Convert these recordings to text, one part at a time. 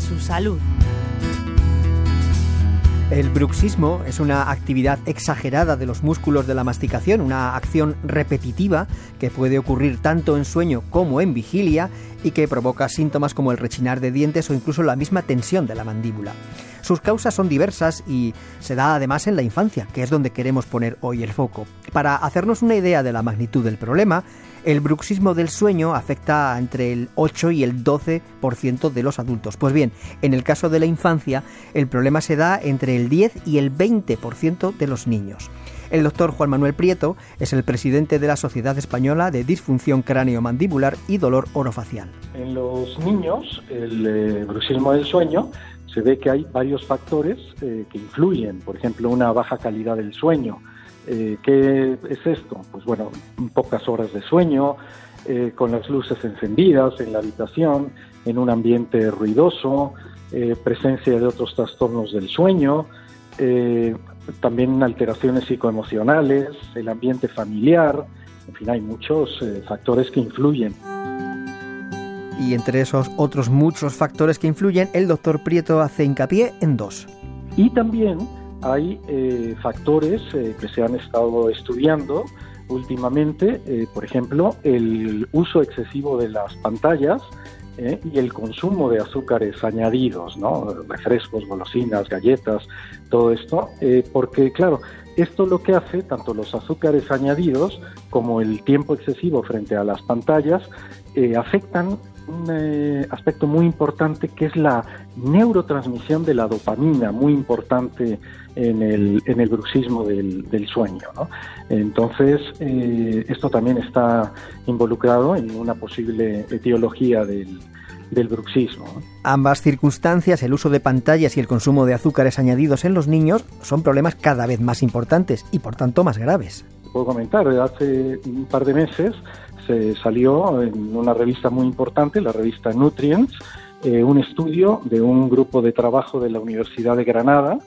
su salud. El bruxismo es una actividad exagerada de los músculos de la masticación, una acción repetitiva que puede ocurrir tanto en sueño como en vigilia y que provoca síntomas como el rechinar de dientes o incluso la misma tensión de la mandíbula. Sus causas son diversas y se da además en la infancia, que es donde queremos poner hoy el foco. Para hacernos una idea de la magnitud del problema, el bruxismo del sueño afecta entre el 8 y el 12% de los adultos. Pues bien, en el caso de la infancia, el problema se da entre el 10 y el 20% de los niños. El doctor Juan Manuel Prieto es el presidente de la Sociedad Española de Disfunción Cráneo-Mandibular y Dolor Orofacial. En los niños, el eh, bruxismo del sueño se ve que hay varios factores eh, que influyen, por ejemplo, una baja calidad del sueño. Eh, ¿Qué es esto? Pues bueno, pocas horas de sueño, con las luces encendidas en la habitación, en un ambiente ruidoso, presencia de otros trastornos del sueño, también alteraciones psicoemocionales, el ambiente familiar, en fin, hay muchos eh, factores que influyen. Y entre esos otros muchos factores que influyen, el doctor Prieto hace hincapié en dos. Y también hay eh, factores eh, que se han estado estudiando últimamente, por ejemplo, el uso excesivo de las pantallas, ¿eh? y el consumo de azúcares añadidos, ¿no? refrescos, golosinas, galletas, todo esto, eh, porque claro, esto lo que hace, tanto los azúcares añadidos como el tiempo excesivo frente a las pantallas, eh, afectan un aspecto muy importante que es la neurotransmisión de la dopamina, muy importante en el, en el bruxismo del, del sueño. ¿no? Entonces, esto también está involucrado en una posible etiología del, del bruxismo. Ambas circunstancias, el uso de pantallas y el consumo de azúcares añadidos en los niños, son problemas cada vez más importantes y por tanto más graves. Puedo comentar, hace un par de meses se salió en una revista muy importante, la revista Nutrients, eh, un estudio de un grupo de trabajo de la Universidad de Granada,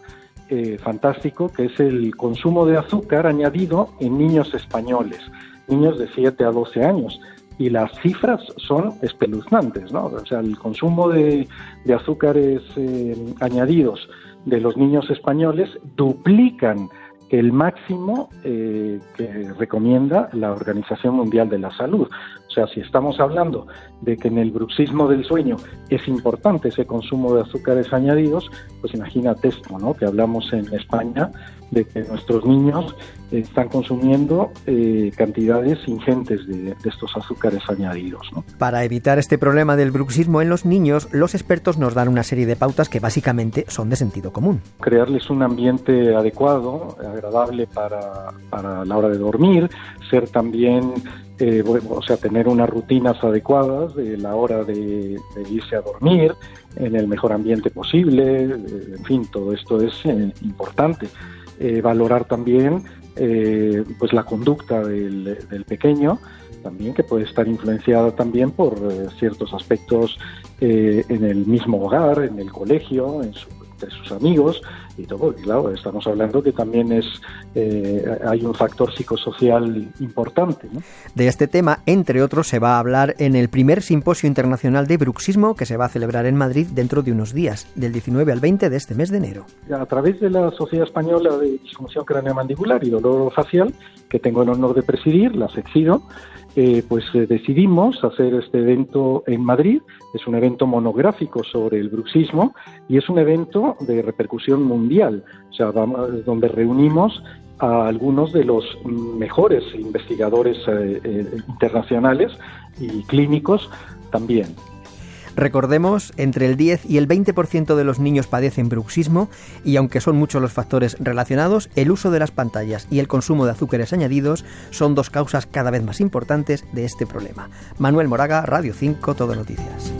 eh, fantástico, que es el consumo de azúcar añadido en niños españoles, niños de 7 a 12 años y las cifras son espeluznantes, ¿no? O sea, el consumo de, azúcares eh, añadidos de los niños españoles duplican el máximo eh, que recomienda la Organización Mundial de la Salud. O sea, si estamos hablando de que en el bruxismo del sueño es importante ese consumo de azúcares añadidos, pues imagínate esto, ¿no? Que hablamos en España de que nuestros niños están consumiendo eh, cantidades ingentes de, estos azúcares añadidos. Para evitar este problema del bruxismo en los niños, los expertos nos dan una serie de pautas que básicamente son de sentido común. Crearles un ambiente adecuado, agradable para, para la hora de dormir, ser también eh, o sea, tener unas rutinas adecuadas de la hora de, irse a dormir en el mejor ambiente posible, eh, en fin, todo esto es importante. Valorar también eh, pues la conducta del, pequeño también que puede estar influenciada también por eh, ciertos aspectos eh, en el mismo hogar, en el colegio, en su, de sus amigos y todo. Y claro, estamos hablando que también es eh, hay un factor psicosocial importante. De este tema, entre otros, se va a hablar en el primer simposio internacional de bruxismo que se va a celebrar en Madrid dentro de unos días, del 19 al 20 de este mes de enero. A través de la Sociedad Española de Disfunción Craneomandibular y Dolor Facial, que tengo el honor de presidir, la sección, eh, pues eh, decidimos hacer este evento en Madrid. Es un evento monográfico sobre el bruxismo y es un evento de repercusión mundial, o sea, donde reunimos a algunos de los mejores investigadores eh, internacionales y clínicos también. Recordemos, entre el 10 y el 20% de los niños padecen bruxismo y aunque son muchos los factores relacionados, el uso de las pantallas y el consumo de azúcares añadidos son dos causas cada vez más importantes de este problema. Manuel Moraga, Radio 5, Todo Noticias.